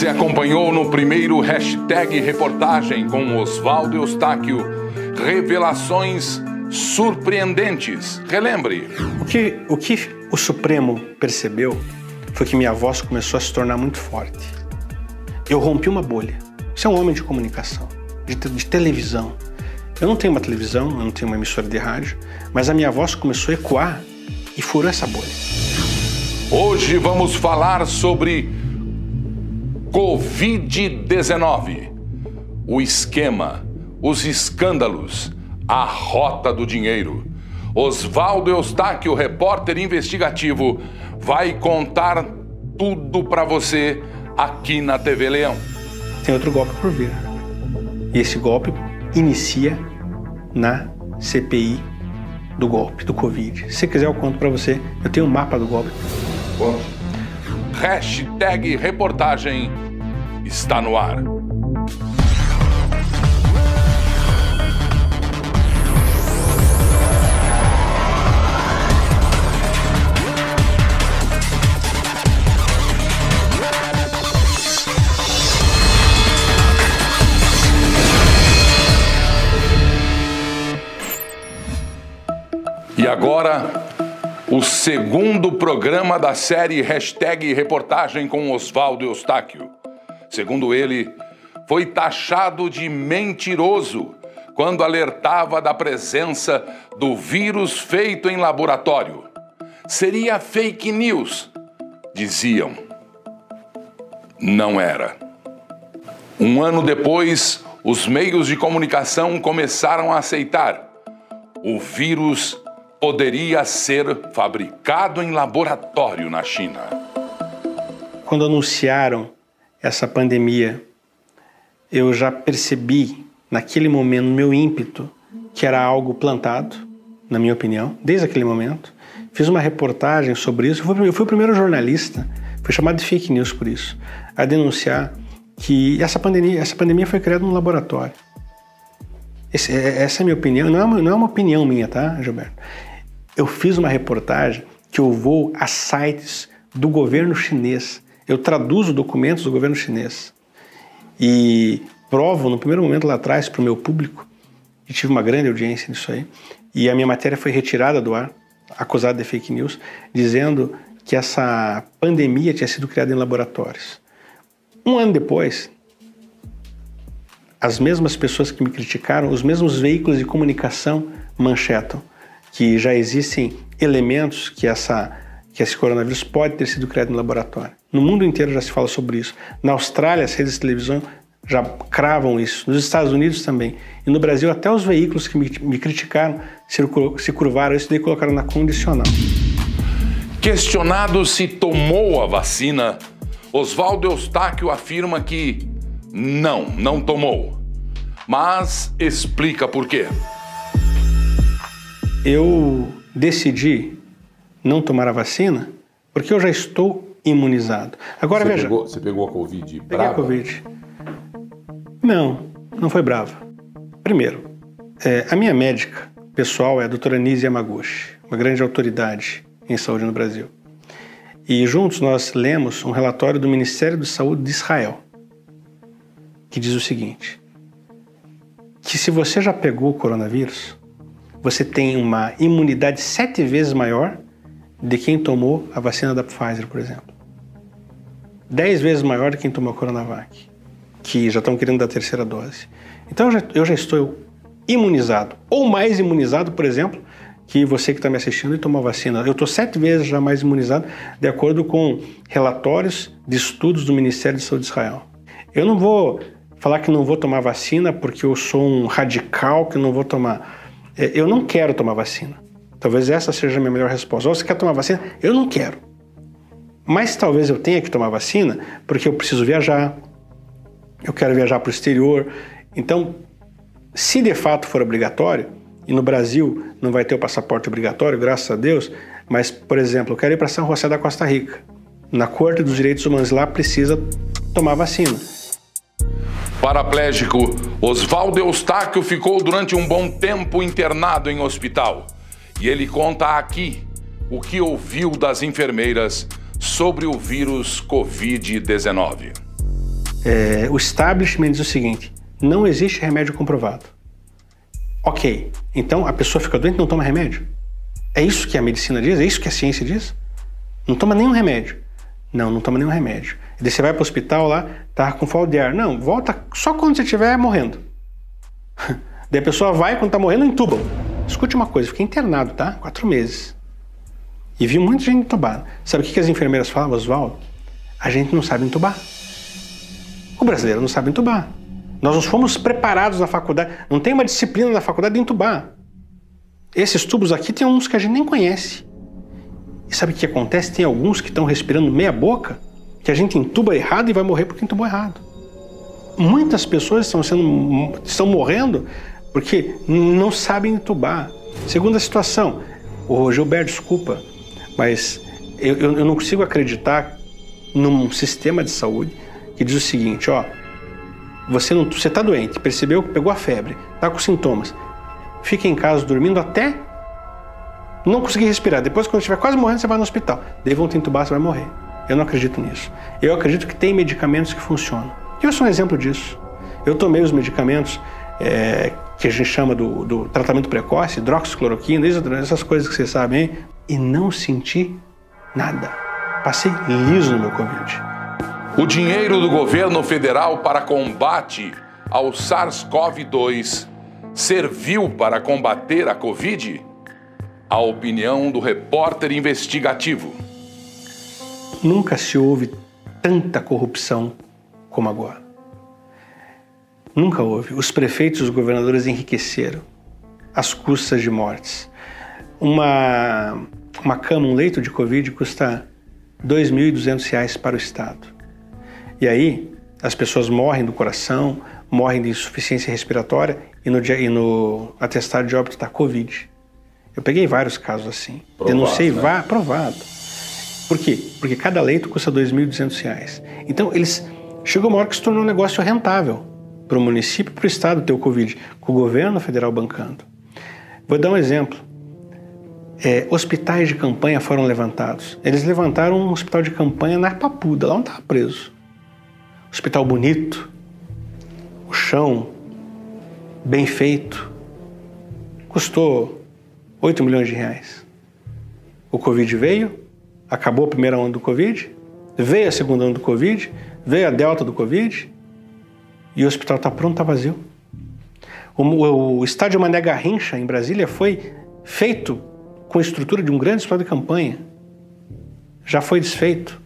Você acompanhou no primeiro hashtag reportagem com Oswaldo Eustáquio revelações surpreendentes. Relembre. O que, o que o Supremo percebeu foi que minha voz começou a se tornar muito forte. Eu rompi uma bolha. Você é um homem de comunicação, de, de televisão. Eu não tenho uma televisão, eu não tenho uma emissora de rádio, mas a minha voz começou a ecoar e furou essa bolha. Hoje vamos falar sobre Covid-19. O esquema, os escândalos, a rota do dinheiro. Oswaldo Eustáquio, repórter investigativo, vai contar tudo para você aqui na TV Leão. Tem outro golpe por vir. E esse golpe inicia na CPI do golpe, do Covid. Se quiser, eu conto para você. Eu tenho um mapa do golpe. Bom. Hashtag reportagem está no ar. E agora, o segundo programa da série Hashtag Reportagem com Oswaldo Eustáquio. Segundo ele, foi taxado de mentiroso quando alertava da presença do vírus feito em laboratório. Seria fake news, diziam. Não era. Um ano depois, os meios de comunicação começaram a aceitar. O vírus poderia ser fabricado em laboratório na China. Quando anunciaram essa pandemia, eu já percebi naquele momento, no meu ímpeto, que era algo plantado, na minha opinião, desde aquele momento. Fiz uma reportagem sobre isso. Eu fui o primeiro jornalista, fui chamado de fake news por isso, a denunciar que essa pandemia, essa pandemia foi criada num laboratório. Esse, é, essa é a minha opinião, não é, uma, não é uma opinião minha, tá, Gilberto? Eu fiz uma reportagem que eu vou a sites do governo chinês. Eu traduzo documentos do governo chinês e provo no primeiro momento lá atrás para o meu público e tive uma grande audiência nisso aí. E a minha matéria foi retirada do ar, acusada de fake news, dizendo que essa pandemia tinha sido criada em laboratórios. Um ano depois, as mesmas pessoas que me criticaram, os mesmos veículos de comunicação manchetam que já existem elementos que essa que esse coronavírus pode ter sido criado no laboratório. No mundo inteiro já se fala sobre isso. Na Austrália, as redes de televisão já cravam isso. Nos Estados Unidos também. E no Brasil, até os veículos que me, me criticaram se, curvaram isso e colocaram na condicional. Questionado se tomou a vacina, Oswaldo Eustáquio afirma que não, não tomou. Mas explica por quê eu decidi não tomar a vacina porque eu já estou imunizado. Agora você veja. Pegou, você pegou a Covid Peguei a Covid. Não, não foi brava. Primeiro, é, a minha médica pessoal é a doutora Nise Yamaguchi, uma grande autoridade em saúde no Brasil. E juntos nós lemos um relatório do Ministério da Saúde de Israel, que diz o seguinte: que se você já pegou o coronavírus, você tem uma imunidade sete vezes maior de quem tomou a vacina da Pfizer, por exemplo. Dez vezes maior de quem tomou a Coronavac, que já estão querendo dar a terceira dose. Então eu já, eu já estou imunizado, ou mais imunizado, por exemplo, que você que está me assistindo e tomou vacina. Eu estou sete vezes já mais imunizado, de acordo com relatórios de estudos do Ministério de Saúde de Israel. Eu não vou falar que não vou tomar vacina porque eu sou um radical que não vou tomar. É, eu não quero tomar vacina. Talvez essa seja a minha melhor resposta. Ou você quer tomar vacina? Eu não quero. Mas talvez eu tenha que tomar vacina porque eu preciso viajar, eu quero viajar para o exterior. Então, se de fato for obrigatório, e no Brasil não vai ter o passaporte obrigatório, graças a Deus, mas, por exemplo, eu quero ir para São José da Costa Rica. Na Corte dos Direitos Humanos lá precisa tomar vacina. Paraplégico, Oswaldo Eustáquio ficou durante um bom tempo internado em hospital. E ele conta aqui o que ouviu das enfermeiras sobre o vírus Covid-19. é, o establishment diz o seguinte: não existe remédio comprovado. Ok, então a pessoa fica doente e não toma remédio? É isso que a medicina diz? É isso que a ciência diz? Não toma nenhum remédio. Não, não toma nenhum remédio. Daí você vai para o hospital lá, tá com falta de ar. Não, volta só quando você estiver morrendo. daí a pessoa vai, quando está morrendo, entubam. Escute uma coisa, fiquei internado, tá? Quatro meses. E vi muita gente entubada. Sabe o que, as enfermeiras falavam, Oswaldo? A gente não sabe entubar. O brasileiro não sabe entubar. Nós não fomos preparados na faculdade. Não tem uma disciplina na faculdade de entubar. Esses tubos aqui tem uns que a gente nem conhece. E sabe o que acontece? Tem alguns que estão respirando meia boca, que a gente entuba errado e vai morrer porque entubou errado. Muitas pessoas estão, sendo, estão morrendo porque não sabem entubar. Segunda situação, o Gilberto, desculpa, mas eu, eu não consigo acreditar num sistema de saúde que diz o seguinte, ó, você não, você está doente, percebeu que pegou a febre, está com sintomas, fica em casa dormindo até não conseguir respirar. Depois, quando estiver quase morrendo, você vai no hospital. Daí vão te entubar, você vai morrer. Eu não acredito nisso. Eu acredito que tem medicamentos que funcionam. Eu sou um exemplo disso. Eu tomei os medicamentos é, que a gente chama do, do tratamento precoce, hidroxicloroquina, essas coisas que vocês sabem, e não senti nada. Passei liso no meu Covid. O dinheiro do governo federal para combate ao SARS-CoV-2 serviu para combater a Covid? A opinião do repórter investigativo. Nunca se houve tanta corrupção como agora. Nunca houve. Os prefeitos e os governadores enriqueceram às custas de mortes. Uma, uma cama, um leito de Covid custa R$ 2.200 para o Estado. E aí as pessoas morrem do coração, morrem de insuficiência respiratória e no, e no atestado de óbito está Covid. Eu peguei vários casos assim. Provado, Denunciei, né? vá, provado. Por quê? Porque cada leito custa R$ 2.200. Então, eles chegou uma hora que se tornou um negócio rentável para o município para o estado ter o Covid, com o governo federal bancando. Vou dar um exemplo. É, hospitais de campanha foram levantados. Eles levantaram um hospital de campanha na Papuda, lá onde estava preso hospital bonito, o chão bem feito, custou 8 milhões de reais. O Covid veio, acabou a primeira onda do Covid, veio a segunda onda do Covid, veio a delta do Covid e o hospital está pronto, está vazio. O, o, o estádio Mané Garrincha, em Brasília, foi feito com a estrutura de um grande hospital de campanha. Já foi desfeito.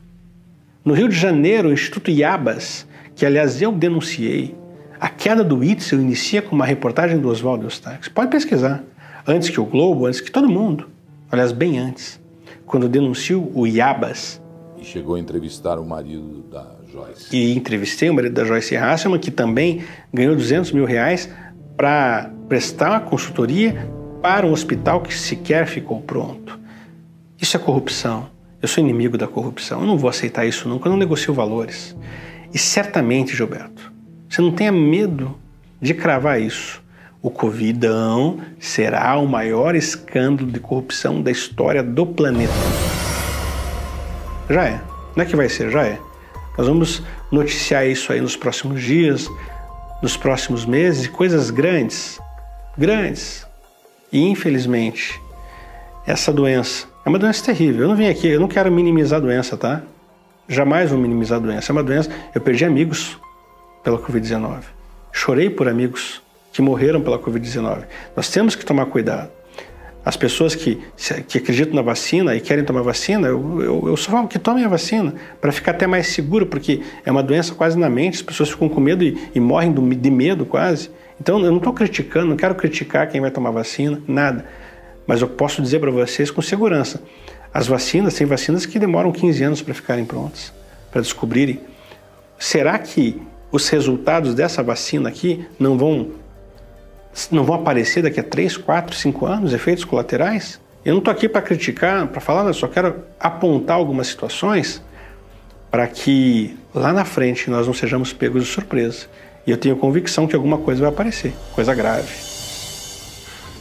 No Rio de Janeiro, o Instituto Iabas, que aliás eu denunciei, a queda do Itzel inicia com uma reportagem do Oswaldo Eustáquio. Pode pesquisar. Antes que o Globo, antes que todo mundo. Aliás, bem antes. Quando denuncio o Iabas. E chegou a entrevistar o marido da Joyce. E entrevistei o marido da Joyce Hasselman, que também ganhou 200 mil reais para prestar uma consultoria para um hospital que sequer ficou pronto. Isso é corrupção. Eu sou inimigo da corrupção. Eu não vou aceitar isso nunca. Eu não negocio valores. E certamente, Gilberto, você não tenha medo de cravar isso. O Covidão será o maior escândalo de corrupção da história do planeta. Já é. Não é que vai ser, já é. Nós vamos noticiar isso aí nos próximos dias, nos próximos meses, coisas grandes, grandes. E infelizmente, essa doença é uma doença terrível. Eu não vim aqui, eu não quero minimizar a doença, tá? Jamais vou minimizar a doença. É uma doença. Eu perdi amigos pela Covid-19. Chorei por amigos que morreram pela Covid-19. Nós temos que tomar cuidado. As pessoas que, que acreditam na vacina e querem tomar vacina, eu, eu, eu só falo que tomem a vacina para ficar até mais seguro, porque é uma doença quase na mente, as pessoas ficam com medo e, e morrem do, de medo quase. Então eu não estou criticando, não quero criticar quem vai tomar vacina, nada. Mas eu posso dizer para vocês com segurança: as vacinas, tem vacinas que demoram 15 anos para ficarem prontas, para descobrirem. Será que os resultados dessa vacina aqui não vão, não vão aparecer daqui a 3, 4, 5 anos, efeitos colaterais? Eu não estou aqui para criticar, para falar, eu só quero apontar algumas situações para que lá na frente nós não sejamos pegos de surpresa. E eu tenho convicção que alguma coisa vai aparecer, coisa grave.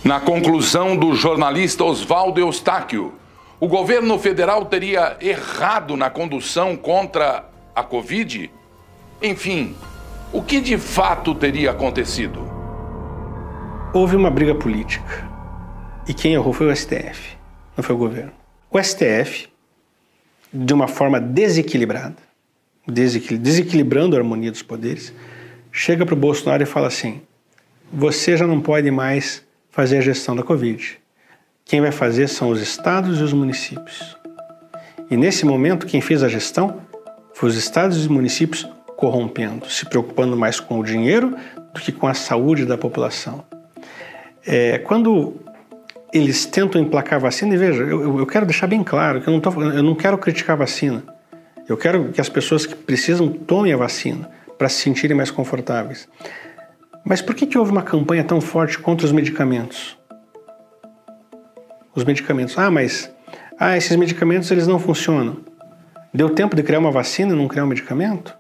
Na conclusão do jornalista Oswaldo Eustáquio, o governo federal teria errado na condução contra a Covid? Enfim, o que de fato teria acontecido? Houve uma briga política. E quem errou foi o STF, não foi o governo. O STF, de uma forma desequilibrada, desequilibrando a harmonia dos poderes, chega para o Bolsonaro e fala assim: você já não pode mais fazer a gestão da Covid. Quem vai fazer são os estados e os municípios. E nesse momento, quem fez a gestão foi os estados e os municípios corrompendo, se preocupando mais com o dinheiro do que com a saúde da população. É, quando eles tentam emplacar vacina, e veja, eu, eu quero deixar bem claro que eu não, tô, eu não quero criticar a vacina. Eu quero que as pessoas que precisam tomem a vacina para se sentirem mais confortáveis. Mas por que, que houve uma campanha tão forte contra os medicamentos? Os medicamentos. Ah, mas ah, esses medicamentos eles não funcionam. Deu tempo de criar uma vacina e não criar um medicamento?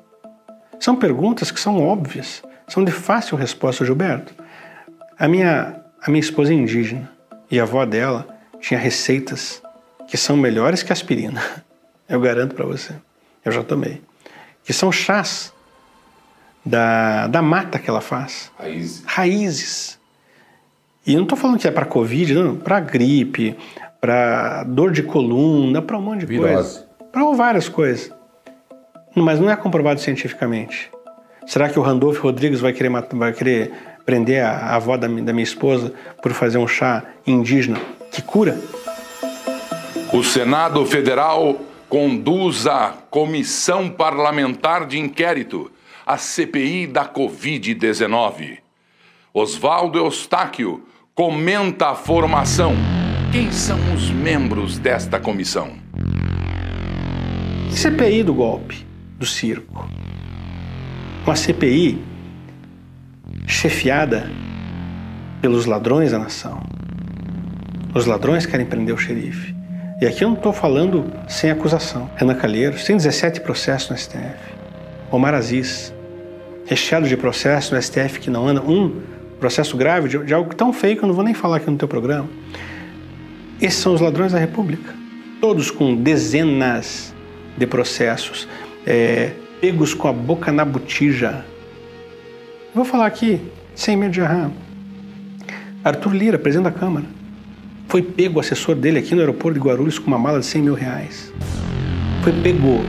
São perguntas que são óbvias, são de fácil resposta, Gilberto. A minha, a minha esposa é indígena e a avó dela tinha receitas que são melhores que aspirina. Eu garanto para você. Eu já tomei. Que são chás da, da mata que ela faz. Raízes. Raízes. E não estou falando que é para Covid, não, para gripe, para dor de coluna, para um monte de Virose. coisa. Para várias coisas. Mas não é comprovado cientificamente. Será que o Randolph Rodrigues vai querer, vai querer prender a, avó da, da minha esposa por fazer um chá indígena que cura? O Senado Federal conduz a Comissão Parlamentar de Inquérito a CPI da Covid-19. Oswaldo Eustáquio comenta a formação. Quem são os membros desta comissão? CPI do golpe, do circo. Uma CPI chefiada pelos ladrões da nação. Os ladrões querem prender o xerife. E aqui eu não estou falando sem acusação. Renan Calheiros tem 17 processos no STF. Omar Aziz, recheado de processos no STF que não anda, um processo grave de, de, algo tão feio que eu não vou nem falar aqui no teu programa. Esses são os ladrões da República, todos com dezenas de processos, é, pegos com a boca na botija. Vou falar aqui, sem medo de errar. Arthur Lira, presidente da Câmara, foi pego o assessor dele aqui no aeroporto de Guarulhos com uma mala de 100 mil reais. Foi pego.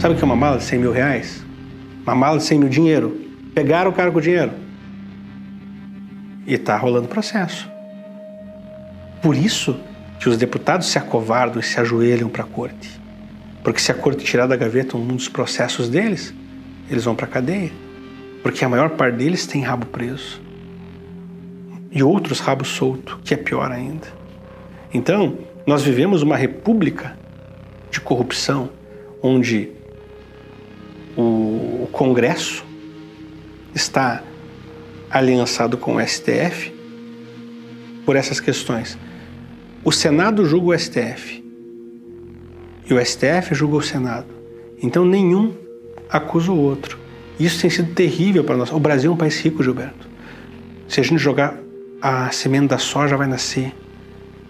Sabe o que é uma mala de 100 mil reais? uma mala de 100 mil dinheiro. Pegaram o cara com o dinheiro. E está rolando processo. Por isso que os deputados se acovardam e se ajoelham para a corte. Porque se a corte tirar da gaveta um dos processos deles, eles vão para a cadeia. Porque a maior parte deles tem rabo preso. E outros rabos solto, que é pior ainda. Então, nós vivemos uma república de corrupção, onde o Congresso está aliançado com o STF por essas questões. O Senado julga o STF e o STF julga o Senado. Então nenhum acusa o outro. Isso tem sido terrível para nós. O Brasil é um país rico, Gilberto. Se a gente jogar a semente da soja, vai nascer.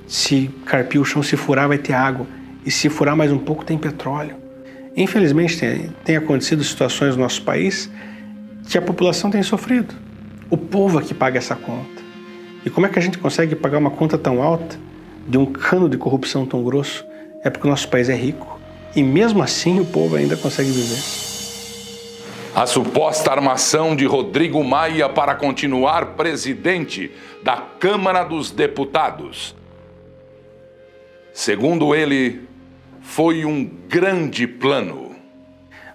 Se carpir o chão, se furar, vai ter água. E se furar mais um pouco, tem petróleo. Infelizmente, tem, tem acontecido situações no nosso país que a população tem sofrido. O povo é que paga essa conta. E como é que a gente consegue pagar uma conta tão alta de um cano de corrupção tão grosso? É porque o nosso país é rico. E mesmo assim o povo ainda consegue viver. A suposta armação de Rodrigo Maia para continuar presidente da Câmara dos Deputados. Segundo ele, foi um grande plano.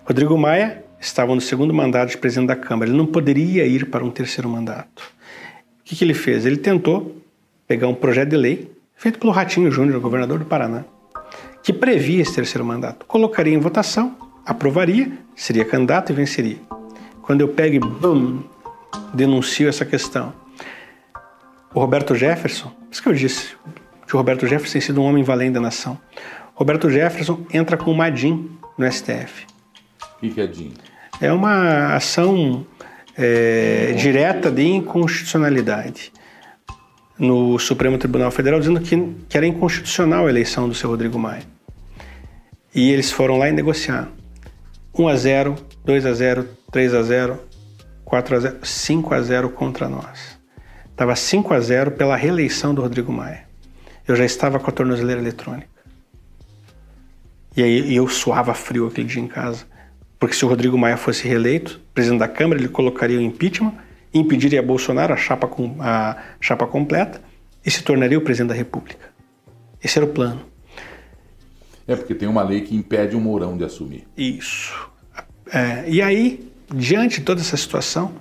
Rodrigo Maia estava no segundo mandato de presidente da Câmara. Ele não poderia ir para um terceiro mandato. O que, que ele fez? Ele tentou pegar um projeto de lei feito pelo Ratinho Júnior, governador do Paraná, que previa esse terceiro mandato. Colocaria em votação, aprovaria, seria candidato e venceria. Quando eu pego e, bum, denuncio essa questão. O Roberto Jefferson, isso que eu disse, que o Roberto Jefferson tem sido um homem valente da nação. Roberto Jefferson entra com uma DIN no STF. O que, é DIN? É uma ação é, direta de inconstitucionalidade no Supremo Tribunal Federal, dizendo que, que era inconstitucional a eleição do seu Rodrigo Maia. E eles foram lá e negociar. 1 a 0 2 a 0, 3 a 0, 4 a 0, 5 a 0 contra nós. Estava 5 a 0 pela reeleição do Rodrigo Maia. Eu já estava com a tornozeleira eletrônica. E aí eu suava frio aquele dia em casa, porque se o Rodrigo Maia fosse reeleito, presidente da Câmara, ele colocaria o impeachment, impediria Bolsonaro a chapa, com, a chapa completa e se tornaria o presidente da República. Esse era o plano. É porque tem uma lei que impede o Mourão de assumir. Isso. É, e aí, diante de toda essa situação,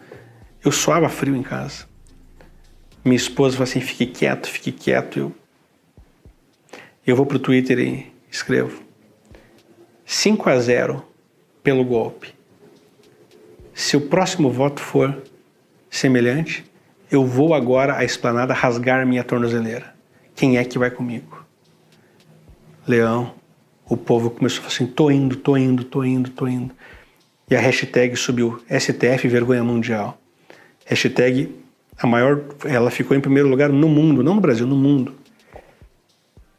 eu suava frio em casa. Minha esposa falou assim: fique quieto, fique quieto. Eu, eu vou para o Twitter e escrevo: 5 a 0 pelo golpe. Se o próximo voto for semelhante, eu vou agora à esplanada rasgar minha tornozeleira. Quem é que vai comigo? Leão. O povo começou a falar assim: tô indo, tô indo, tô indo, tô indo. E a hashtag subiu STF Vergonha Mundial. Hashtag, a maior, ela ficou em primeiro lugar no mundo, não no Brasil, no mundo.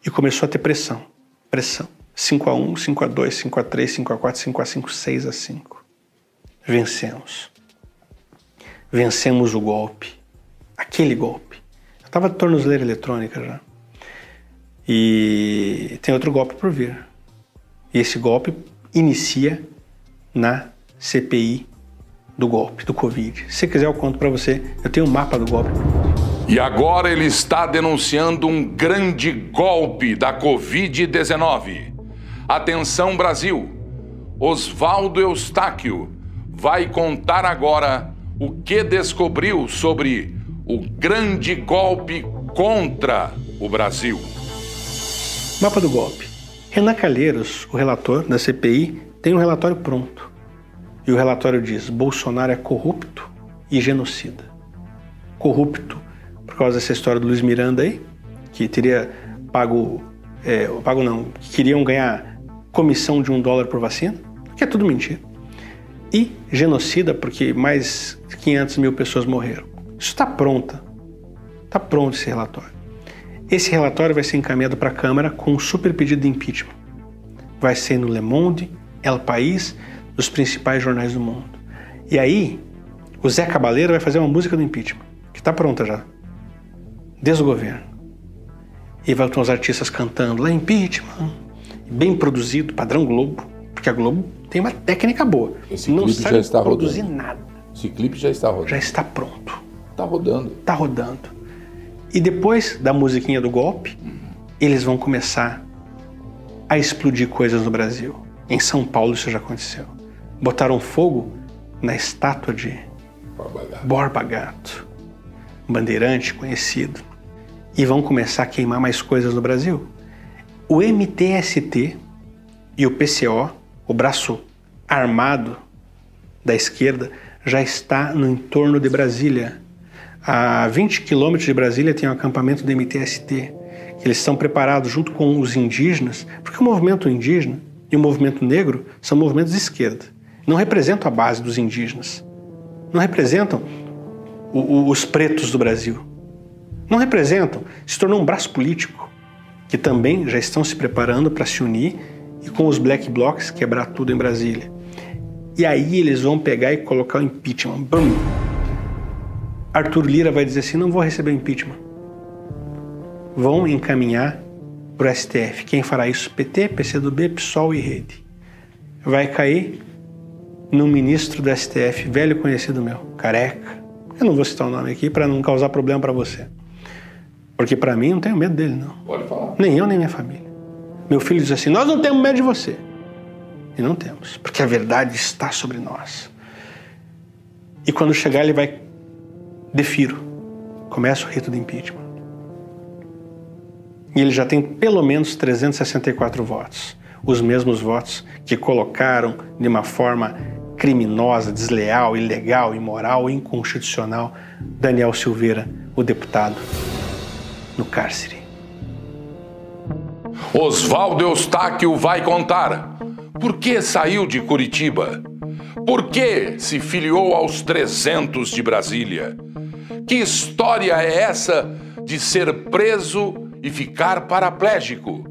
E começou a ter pressão. Pressão. 5 a 1, 5 a 2, 5 a 3, 5 a 4, 5 a 5, 6 a 5. Vencemos. Vencemos o golpe. Aquele golpe. Eu estava de tornozeleira eletrônica já. E tem outro golpe por vir. E esse golpe inicia na CPI do golpe, do Covid. Se quiser, eu conto para você. Eu tenho um mapa do golpe. E agora ele está denunciando um grande golpe da Covid-19. Atenção, Brasil! Oswaldo Eustáquio vai contar agora o que descobriu sobre o grande golpe contra o Brasil. Mapa do golpe. Renan Calheiros, o relator da CPI, tem um relatório pronto. E o relatório diz: Bolsonaro é corrupto e genocida. Corrupto por causa dessa história do Luiz Miranda aí, que teria pago, é, pago não, que queriam ganhar comissão de um dólar por vacina, que é tudo mentira. E genocida porque mais de 500 mil pessoas morreram. Isso está pronta. Está pronto esse relatório. Esse relatório vai ser encaminhado para a Câmara com um super pedido de impeachment. Vai ser no Le Monde, El País, dos principais jornais do mundo. E aí, o Zé Cabaleiro vai fazer uma música do impeachment, que está pronta já, desde o governo. E vai ter uns artistas cantando lá, impeachment, bem produzido, padrão Globo, porque a Globo tem uma técnica boa. Esse não clipe sabe já está produzir rodando. nada. Esse clipe já está rodando. Já está pronto. Está rodando. Está rodando. E depois da musiquinha do golpe, eles vão começar a explodir coisas no Brasil. Em São Paulo isso já aconteceu botaram fogo na estátua de Borba Gato, bandeirante conhecido, e vão começar a queimar mais coisas no Brasil. O MTST e o PCO, o braço armado da esquerda, já está no entorno de Brasília. A 20 quilômetros de Brasília tem um acampamento do MTST, que eles estão preparados junto com os indígenas, porque o movimento indígena e o movimento negro são movimentos de esquerda não representam a base dos indígenas, não representam o, o, os pretos do Brasil, não representam, se tornou um braço político que também já estão se preparando para se unir e com os black blocs quebrar tudo em Brasília. E aí eles vão pegar e colocar o impeachment. Bum! Arthur Lira vai dizer assim: não vou receber o impeachment. Vão encaminhar para o STF. Quem fará isso? PT, PCdoB, PSOL e Rede. Vai cair num ministro do STF, velho conhecido meu, careca. Eu não vou citar o nome aqui para não causar problema para você. Porque para mim não tenho medo dele, não. Pode falar. Nem eu, nem minha família. Meu filho diz assim: Nós não temos medo de você. E não temos, porque a verdade está sobre nós. E quando chegar, ele vai. Defiro. Começa o rito de impeachment. E ele já tem pelo menos 364 votos. Os mesmos votos que colocaram de uma forma criminosa, desleal, ilegal, imoral, inconstitucional Daniel Silveira, o deputado, no cárcere. Oswaldo Eustáquio vai contar por que saiu de Curitiba, por que se filiou aos 300 de Brasília. Que história é essa de ser preso e ficar paraplégico?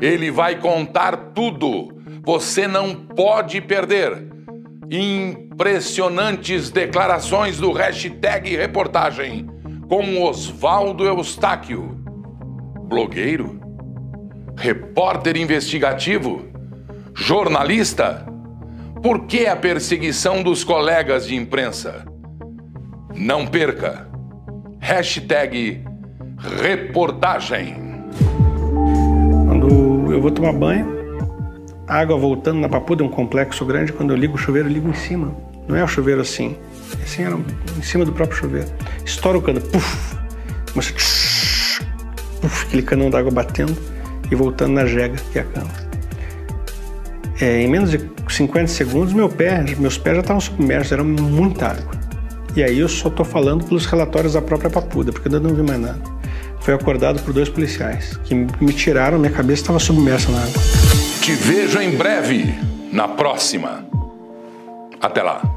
Ele vai contar tudo. Você não pode perder. Impressionantes declarações do hashtag reportagem com Oswaldo Eustáquio. Blogueiro? Repórter investigativo? Jornalista? Por que a perseguição dos colegas de imprensa? Não perca. Hashtag reportagem. Quando eu vou tomar banho, água voltando na papuda é um complexo grande. Quando eu ligo o chuveiro, eu ligo em cima. Não é o chuveiro assim. Assim era em cima do próprio chuveiro. Estoura o cano, puf, começa puf, aquele canão d'água batendo e voltando na jega que é a cama. É, em menos de 50 segundos, meu pé, meus pés já estavam submersos, era muita água. E aí eu só estou falando pelos relatórios da própria papuda, porque ainda não vi mais nada. Foi acordado por dois policiais que me tiraram, minha cabeça estava submersa na água. Te vejo em breve na próxima. Até lá.